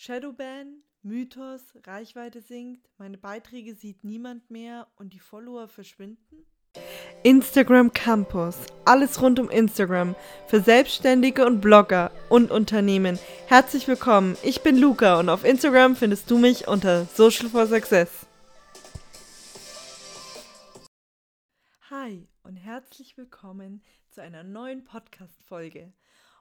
Shadowban, Mythos, Reichweite sinkt, meine Beiträge sieht niemand mehr und die Follower verschwinden? Instagram Campus. Alles rund um Instagram. Für Selbstständige und Blogger und Unternehmen. Herzlich willkommen. Ich bin Luca und auf Instagram findest du mich unter Social for Success. Hi und herzlich willkommen zu einer neuen Podcast-Folge.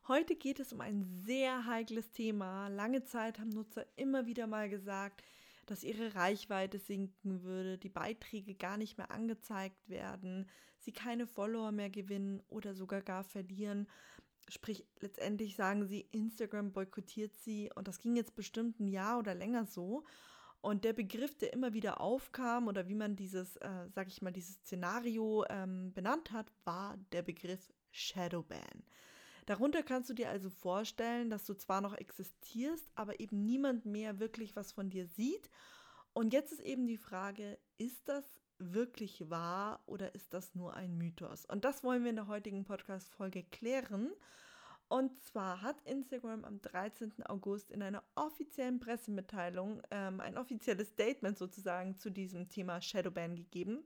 Heute geht es um ein sehr heikles Thema. Lange Zeit haben Nutzer immer wieder mal gesagt, dass ihre Reichweite sinken würde, die Beiträge gar nicht mehr angezeigt werden, sie keine Follower mehr gewinnen oder sogar gar verlieren. Sprich, letztendlich sagen sie, Instagram boykottiert sie und das ging jetzt bestimmt ein Jahr oder länger so. Und der Begriff, der immer wieder aufkam oder wie man dieses, äh, sag ich mal, dieses Szenario ähm, benannt hat, war der Begriff Shadowban. Darunter kannst du dir also vorstellen, dass du zwar noch existierst, aber eben niemand mehr wirklich was von dir sieht. Und jetzt ist eben die Frage, ist das wirklich wahr oder ist das nur ein Mythos? Und das wollen wir in der heutigen Podcast-Folge klären. Und zwar hat Instagram am 13. August in einer offiziellen Pressemitteilung ähm, ein offizielles Statement sozusagen zu diesem Thema Shadowban gegeben.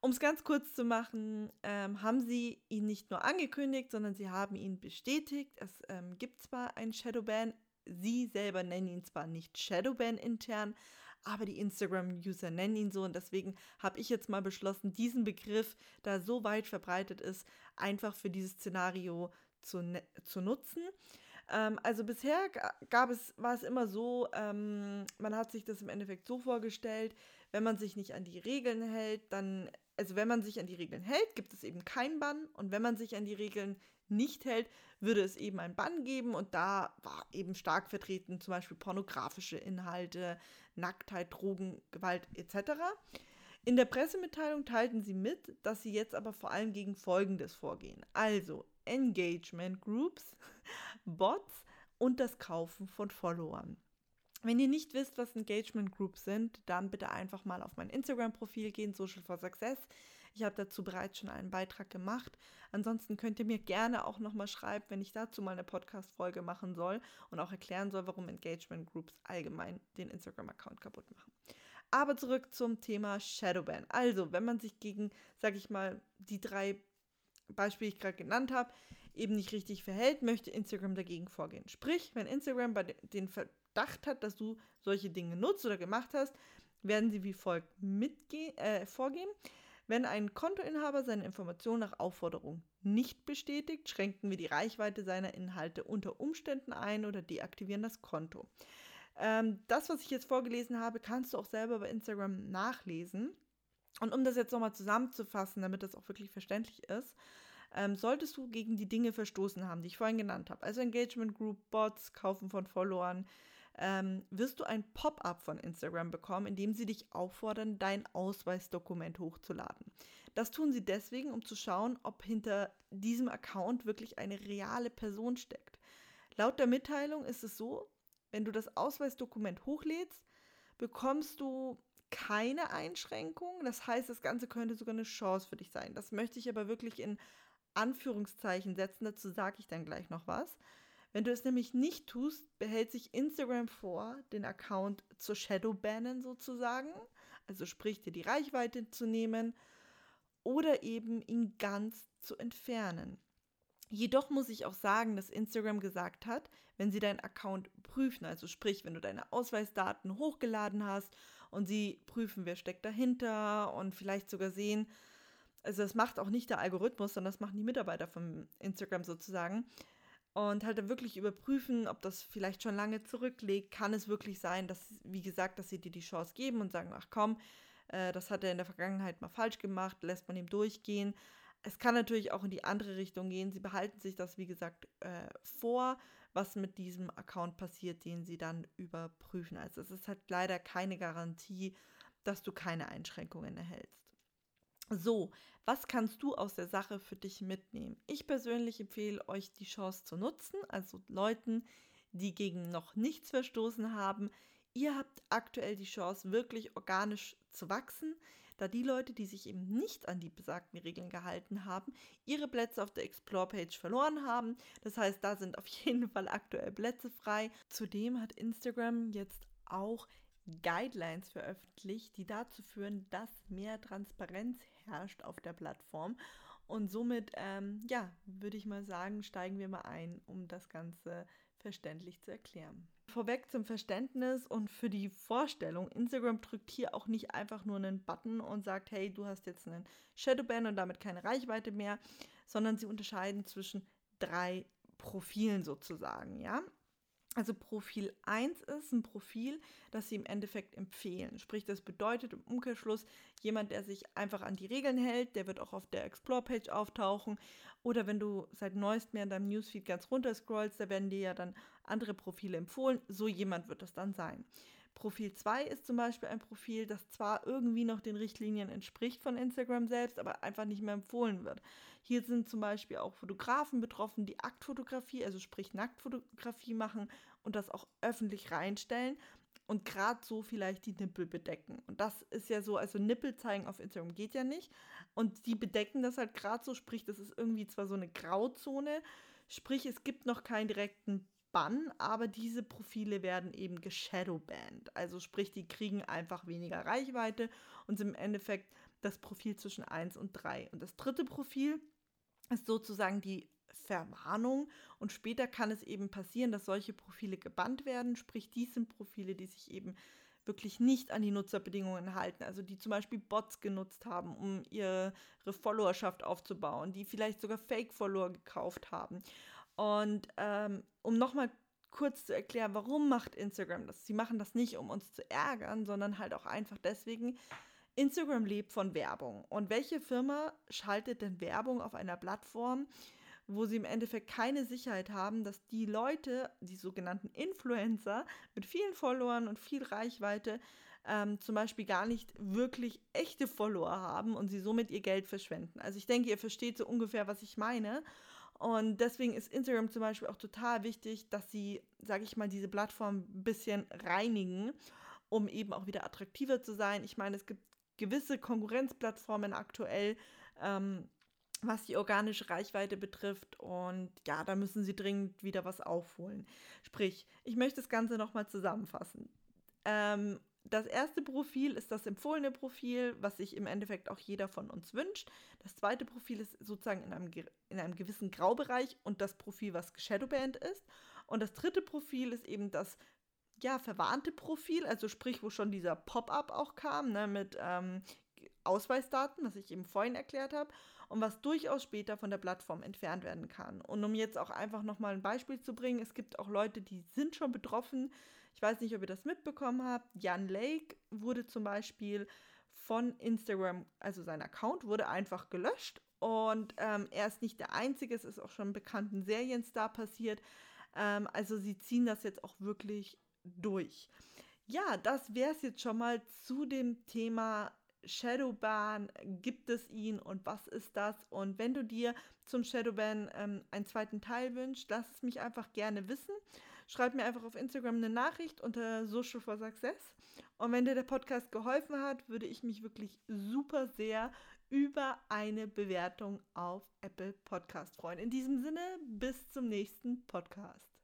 Um es ganz kurz zu machen, ähm, haben sie ihn nicht nur angekündigt, sondern sie haben ihn bestätigt. Es ähm, gibt zwar einen Shadowban, sie selber nennen ihn zwar nicht Shadowban intern, aber die Instagram-User nennen ihn so und deswegen habe ich jetzt mal beschlossen, diesen Begriff, da so weit verbreitet ist, einfach für dieses Szenario zu, ne zu nutzen. Ähm, also bisher gab es, war es immer so, ähm, man hat sich das im Endeffekt so vorgestellt, wenn man sich nicht an die Regeln hält, dann also wenn man sich an die Regeln hält, gibt es eben keinen Bann und wenn man sich an die Regeln nicht hält, würde es eben einen Bann geben und da war eben stark vertreten zum Beispiel pornografische Inhalte, Nacktheit, Drogen, Gewalt etc. In der Pressemitteilung teilten sie mit, dass sie jetzt aber vor allem gegen Folgendes vorgehen. Also Engagement Groups, Bots und das Kaufen von Followern. Wenn ihr nicht wisst, was Engagement Groups sind, dann bitte einfach mal auf mein Instagram-Profil gehen, Social for Success. Ich habe dazu bereits schon einen Beitrag gemacht. Ansonsten könnt ihr mir gerne auch nochmal schreiben, wenn ich dazu mal eine Podcast-Folge machen soll und auch erklären soll, warum Engagement Groups allgemein den Instagram-Account kaputt machen. Aber zurück zum Thema Shadowban. Also, wenn man sich gegen, sag ich mal, die drei Beispiele, die ich gerade genannt habe, eben nicht richtig verhält, möchte Instagram dagegen vorgehen. Sprich, wenn Instagram bei den gedacht hat, dass du solche Dinge nutzt oder gemacht hast, werden sie wie folgt äh, vorgehen. Wenn ein Kontoinhaber seine Informationen nach Aufforderung nicht bestätigt, schränken wir die Reichweite seiner Inhalte unter Umständen ein oder deaktivieren das Konto. Ähm, das, was ich jetzt vorgelesen habe, kannst du auch selber bei Instagram nachlesen. Und um das jetzt nochmal zusammenzufassen, damit das auch wirklich verständlich ist, ähm, solltest du gegen die Dinge verstoßen haben, die ich vorhin genannt habe. Also Engagement Group, Bots, Kaufen von Followern, ähm, wirst du ein Pop-up von Instagram bekommen, in dem sie dich auffordern, dein Ausweisdokument hochzuladen. Das tun sie deswegen, um zu schauen, ob hinter diesem Account wirklich eine reale Person steckt. Laut der Mitteilung ist es so, wenn du das Ausweisdokument hochlädst, bekommst du keine Einschränkung. Das heißt, das Ganze könnte sogar eine Chance für dich sein. Das möchte ich aber wirklich in Anführungszeichen setzen. Dazu sage ich dann gleich noch was. Wenn du es nämlich nicht tust, behält sich Instagram vor, den Account zu shadowbannen sozusagen, also sprich dir die Reichweite zu nehmen oder eben ihn ganz zu entfernen. Jedoch muss ich auch sagen, dass Instagram gesagt hat, wenn sie deinen Account prüfen, also sprich, wenn du deine Ausweisdaten hochgeladen hast und sie prüfen, wer steckt dahinter und vielleicht sogar sehen, also das macht auch nicht der Algorithmus, sondern das machen die Mitarbeiter von Instagram sozusagen, und halt dann wirklich überprüfen, ob das vielleicht schon lange zurückliegt. Kann es wirklich sein, dass, wie gesagt, dass sie dir die Chance geben und sagen, ach komm, äh, das hat er in der Vergangenheit mal falsch gemacht, lässt man ihm durchgehen. Es kann natürlich auch in die andere Richtung gehen. Sie behalten sich das, wie gesagt, äh, vor, was mit diesem Account passiert, den sie dann überprüfen. Also es ist halt leider keine Garantie, dass du keine Einschränkungen erhältst. So, was kannst du aus der Sache für dich mitnehmen? Ich persönlich empfehle euch die Chance zu nutzen, also Leuten, die gegen noch nichts verstoßen haben. Ihr habt aktuell die Chance, wirklich organisch zu wachsen. da die Leute, die sich eben nicht an die besagten Regeln gehalten haben, ihre Plätze auf der Explore-Page verloren haben. Das heißt, da sind auf jeden Fall aktuell Plätze frei. Zudem hat Instagram jetzt auch Guidelines veröffentlicht, die dazu führen, dass mehr Transparenz herrscht auf der Plattform. Und somit, ähm, ja, würde ich mal sagen, steigen wir mal ein, um das Ganze verständlich zu erklären. Vorweg zum Verständnis und für die Vorstellung, Instagram drückt hier auch nicht einfach nur einen Button und sagt, hey, du hast jetzt einen Shadowban und damit keine Reichweite mehr, sondern sie unterscheiden zwischen drei Profilen sozusagen, ja. Also Profil 1 ist ein Profil, das sie im Endeffekt empfehlen. Sprich, das bedeutet im Umkehrschluss, jemand, der sich einfach an die Regeln hält, der wird auch auf der Explore-Page auftauchen. Oder wenn du seit neuestem in deinem Newsfeed ganz runter scrollst, da werden dir ja dann andere Profile empfohlen. So jemand wird das dann sein. Profil 2 ist zum Beispiel ein Profil, das zwar irgendwie noch den Richtlinien entspricht von Instagram selbst, aber einfach nicht mehr empfohlen wird. Hier sind zum Beispiel auch Fotografen betroffen, die Aktfotografie, also sprich Nacktfotografie machen und das auch öffentlich reinstellen und gerade so vielleicht die Nippel bedecken. Und das ist ja so, also Nippel zeigen auf Instagram geht ja nicht. Und die bedecken das halt gerade so, sprich, das ist irgendwie zwar so eine Grauzone, sprich, es gibt noch keinen direkten Bann, aber diese Profile werden eben geshadowbanned. Also sprich, die kriegen einfach weniger Reichweite und sind im Endeffekt das Profil zwischen 1 und 3. Und das dritte Profil ist sozusagen die Verwarnung und später kann es eben passieren, dass solche Profile gebannt werden. Sprich, dies sind Profile, die sich eben wirklich nicht an die Nutzerbedingungen halten, also die zum Beispiel Bots genutzt haben, um ihre Followerschaft aufzubauen, die vielleicht sogar Fake-Follower gekauft haben und ähm, um nochmal kurz zu erklären, warum macht Instagram das? Sie machen das nicht, um uns zu ärgern, sondern halt auch einfach deswegen, Instagram lebt von Werbung. Und welche Firma schaltet denn Werbung auf einer Plattform, wo sie im Endeffekt keine Sicherheit haben, dass die Leute, die sogenannten Influencer mit vielen Followern und viel Reichweite, ähm, zum Beispiel gar nicht wirklich echte Follower haben und sie somit ihr Geld verschwenden. Also ich denke, ihr versteht so ungefähr, was ich meine. Und deswegen ist Instagram zum Beispiel auch total wichtig, dass sie, sage ich mal, diese Plattform ein bisschen reinigen, um eben auch wieder attraktiver zu sein. Ich meine, es gibt gewisse Konkurrenzplattformen aktuell, ähm, was die organische Reichweite betrifft. Und ja, da müssen sie dringend wieder was aufholen. Sprich, ich möchte das Ganze nochmal zusammenfassen. Ähm, das erste Profil ist das empfohlene Profil, was sich im Endeffekt auch jeder von uns wünscht. Das zweite Profil ist sozusagen in einem, in einem gewissen Graubereich und das Profil, was geshadowbanned ist. Und das dritte Profil ist eben das ja, verwarnte Profil, also sprich, wo schon dieser Pop-up auch kam, ne, mit ähm, Ausweisdaten, was ich eben vorhin erklärt habe, und was durchaus später von der Plattform entfernt werden kann. Und um jetzt auch einfach nochmal ein Beispiel zu bringen, es gibt auch Leute, die sind schon betroffen, ich weiß nicht, ob ihr das mitbekommen habt. Jan Lake wurde zum Beispiel von Instagram, also sein Account wurde einfach gelöscht. Und ähm, er ist nicht der Einzige, es ist auch schon bekannten Serienstar passiert. Ähm, also sie ziehen das jetzt auch wirklich durch. Ja, das wäre es jetzt schon mal zu dem Thema Shadowban. Gibt es ihn und was ist das? Und wenn du dir zum Shadowban ähm, einen zweiten Teil wünschst, lass es mich einfach gerne wissen. Schreib mir einfach auf Instagram eine Nachricht unter Social for Success. Und wenn dir der Podcast geholfen hat, würde ich mich wirklich super sehr über eine Bewertung auf Apple Podcast freuen. In diesem Sinne, bis zum nächsten Podcast.